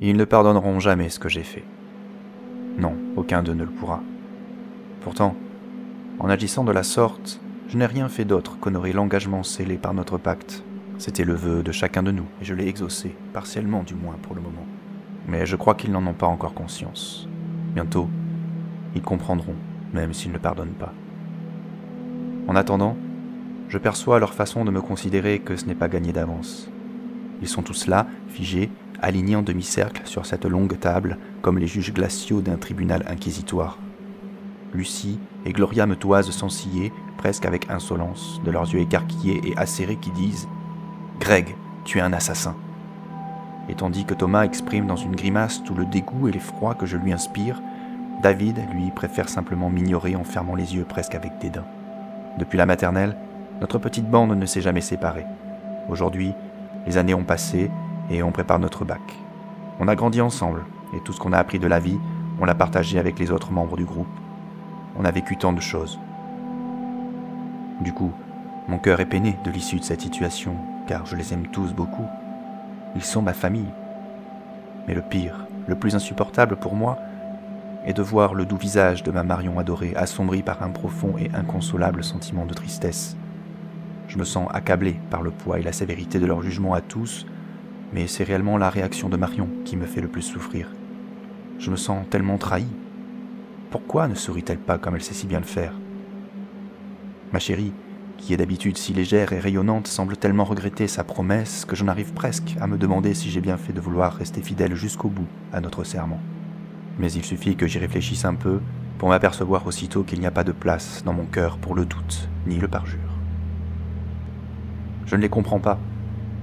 Ils ne pardonneront jamais ce que j'ai fait. Non, aucun d'eux ne le pourra. Pourtant, en agissant de la sorte, je n'ai rien fait d'autre qu'honorer l'engagement scellé par notre pacte. C'était le vœu de chacun de nous, et je l'ai exaucé, partiellement du moins pour le moment. Mais je crois qu'ils n'en ont pas encore conscience. Bientôt, ils comprendront, même s'ils ne pardonnent pas. En attendant, je perçois leur façon de me considérer que ce n'est pas gagné d'avance. Ils sont tous là, figés, alignés en demi-cercle sur cette longue table, comme les juges glaciaux d'un tribunal inquisitoire. Lucie et Gloria me toisent sans ciller, presque avec insolence, de leurs yeux écarquillés et acérés qui disent Greg, tu es un assassin. Et tandis que Thomas exprime dans une grimace tout le dégoût et l'effroi que je lui inspire, David, lui, préfère simplement m'ignorer en fermant les yeux presque avec dédain. Depuis la maternelle, notre petite bande ne s'est jamais séparée. Aujourd'hui, les années ont passé et on prépare notre bac. On a grandi ensemble et tout ce qu'on a appris de la vie, on l'a partagé avec les autres membres du groupe. On a vécu tant de choses. Du coup, mon cœur est peiné de l'issue de cette situation, car je les aime tous beaucoup. Ils sont ma famille. Mais le pire, le plus insupportable pour moi, est de voir le doux visage de ma Marion adorée assombri par un profond et inconsolable sentiment de tristesse. Je me sens accablé par le poids et la sévérité de leur jugement à tous, mais c'est réellement la réaction de Marion qui me fait le plus souffrir. Je me sens tellement trahi. Pourquoi ne sourit-elle pas comme elle sait si bien le faire? Ma chérie, qui est d'habitude si légère et rayonnante, semble tellement regretter sa promesse que j'en arrive presque à me demander si j'ai bien fait de vouloir rester fidèle jusqu'au bout à notre serment. Mais il suffit que j'y réfléchisse un peu pour m'apercevoir aussitôt qu'il n'y a pas de place dans mon cœur pour le doute ni le parjure. Je ne les comprends pas,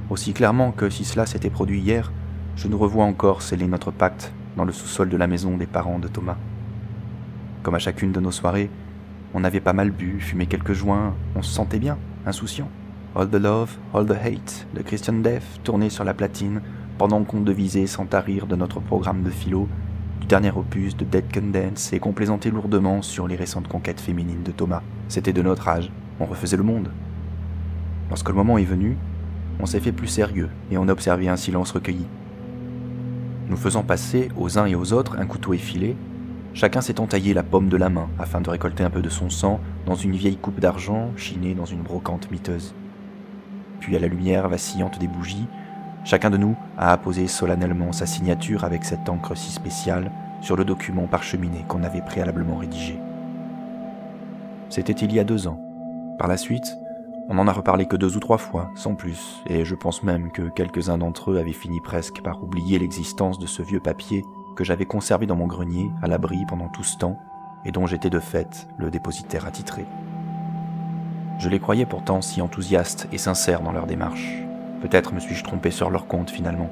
aussi clairement que si cela s'était produit hier, je nous revois encore sceller notre pacte dans le sous-sol de la maison des parents de Thomas. Comme à chacune de nos soirées, on avait pas mal bu, fumé quelques joints, on se sentait bien, insouciant. All the Love, All the Hate de Christian Death tournait sur la platine pendant qu'on devisait sans tarir de notre programme de philo, du dernier opus de Dead Can Dance et qu'on plaisantait lourdement sur les récentes conquêtes féminines de Thomas. C'était de notre âge, on refaisait le monde. Lorsque le moment est venu, on s'est fait plus sérieux et on a observé un silence recueilli. Nous faisant passer aux uns et aux autres un couteau effilé, Chacun s'est entaillé la paume de la main afin de récolter un peu de son sang dans une vieille coupe d'argent chinée dans une brocante miteuse. Puis à la lumière vacillante des bougies, chacun de nous a apposé solennellement sa signature avec cette encre si spéciale sur le document parcheminé qu'on avait préalablement rédigé. C'était il y a deux ans. Par la suite, on n'en a reparlé que deux ou trois fois, sans plus, et je pense même que quelques-uns d'entre eux avaient fini presque par oublier l'existence de ce vieux papier que j'avais conservé dans mon grenier, à l'abri pendant tout ce temps, et dont j'étais de fait le dépositaire attitré. Je les croyais pourtant si enthousiastes et sincères dans leur démarche. Peut-être me suis-je trompé sur leur compte finalement.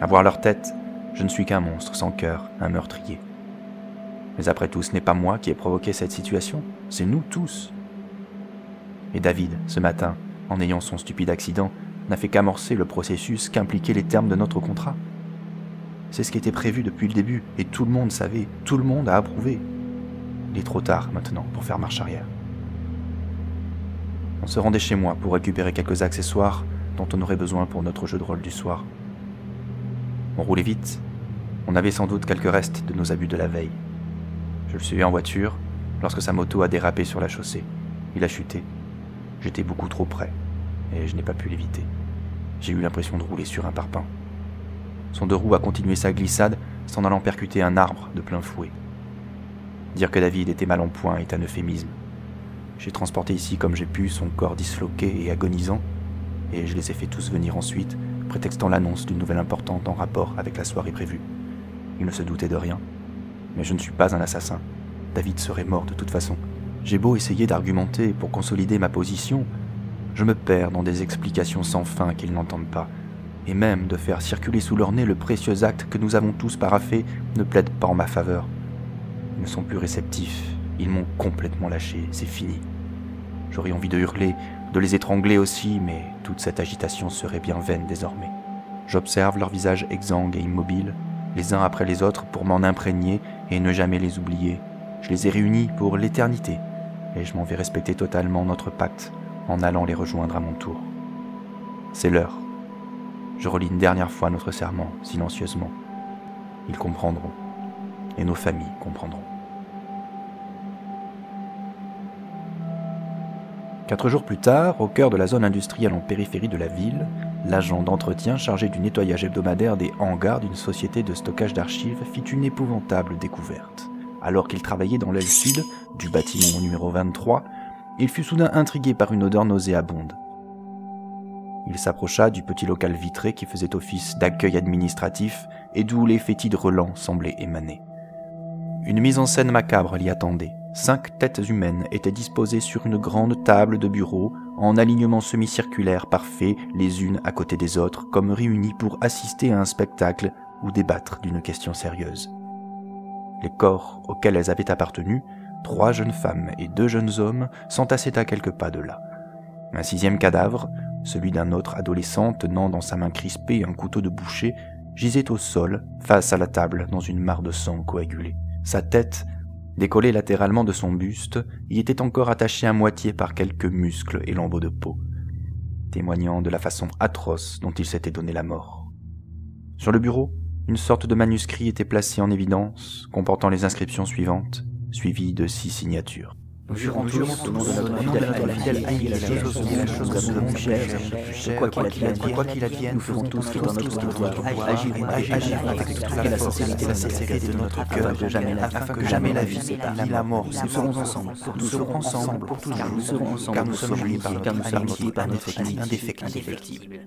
À voir leur tête, je ne suis qu'un monstre sans cœur, un meurtrier. Mais après tout, ce n'est pas moi qui ai provoqué cette situation, c'est nous tous. Et David, ce matin, en ayant son stupide accident, n'a fait qu'amorcer le processus qu'impliquaient les termes de notre contrat. C'est ce qui était prévu depuis le début, et tout le monde savait, tout le monde a approuvé. Il est trop tard maintenant pour faire marche arrière. On se rendait chez moi pour récupérer quelques accessoires dont on aurait besoin pour notre jeu de rôle du soir. On roulait vite. On avait sans doute quelques restes de nos abus de la veille. Je le suivais en voiture lorsque sa moto a dérapé sur la chaussée. Il a chuté. J'étais beaucoup trop près et je n'ai pas pu l'éviter. J'ai eu l'impression de rouler sur un parpaing. Son deux roues a continué sa glissade s'en allant percuter un arbre de plein fouet. Dire que David était mal en point est un euphémisme. J'ai transporté ici comme j'ai pu son corps disloqué et agonisant, et je les ai fait tous venir ensuite, prétextant l'annonce d'une nouvelle importante en rapport avec la soirée prévue. Il ne se doutait de rien. Mais je ne suis pas un assassin. David serait mort de toute façon. J'ai beau essayer d'argumenter pour consolider ma position, je me perds dans des explications sans fin qu'ils n'entendent pas, et même de faire circuler sous leur nez le précieux acte que nous avons tous paraffé ne plaide pas en ma faveur. Ils ne sont plus réceptifs, ils m'ont complètement lâché, c'est fini. J'aurais envie de hurler, de les étrangler aussi, mais toute cette agitation serait bien vaine désormais. J'observe leurs visages exsangues et immobiles, les uns après les autres pour m'en imprégner et ne jamais les oublier. Je les ai réunis pour l'éternité, et je m'en vais respecter totalement notre pacte en allant les rejoindre à mon tour. C'est l'heure. je relis une dernière fois notre serment, silencieusement. Ils comprendront, et nos familles comprendront. Quatre jours plus tard, au cœur de la zone industrielle en périphérie de la ville, l'agent d'entretien chargé du nettoyage hebdomadaire des hangars d'une société de stockage d'archives fit une épouvantable découverte. Alors qu'il travaillait dans l'aile sud du bâtiment numéro 23, il fut soudain intrigué par une odeur nauséabonde. Il s'approcha du petit local vitré qui faisait office d'accueil administratif et d'où les fétides relents semblaient émaner. Une mise en scène macabre l'y attendait. Cinq têtes humaines étaient disposées sur une grande table de bureau, en alignement semi-circulaire parfait, les unes à côté des autres, comme réunies pour assister à un spectacle ou débattre d'une question sérieuse. Les corps auxquels elles avaient appartenu, trois jeunes femmes et deux jeunes hommes, s'entassaient à quelques pas de là. Un sixième cadavre, celui d'un autre adolescent tenant dans sa main crispée un couteau de boucher, gisait au sol, face à la table, dans une mare de sang coagulé. Sa tête Décollé latéralement de son buste, y était encore attaché à moitié par quelques muscles et lambeaux de peau, témoignant de la façon atroce dont il s'était donné la mort. Sur le bureau, une sorte de manuscrit était placé en évidence, comportant les inscriptions suivantes, suivies de six signatures. Nous jurons tous au nom de notre fidèle haï la chose la chose comme le cher, quoi qu'il advienne, quoi qu'il advienne, nous ferons tous qui dans notre devoir, agir, agir avec toute la sincérité, la sincérité de notre cœur, afin que jamais la vie ni la mort, nous serons ensemble, nous serons ensemble pour toujours, car nous serons ensemble, car nous sommes liés par notre amitié, par notre indéfectible.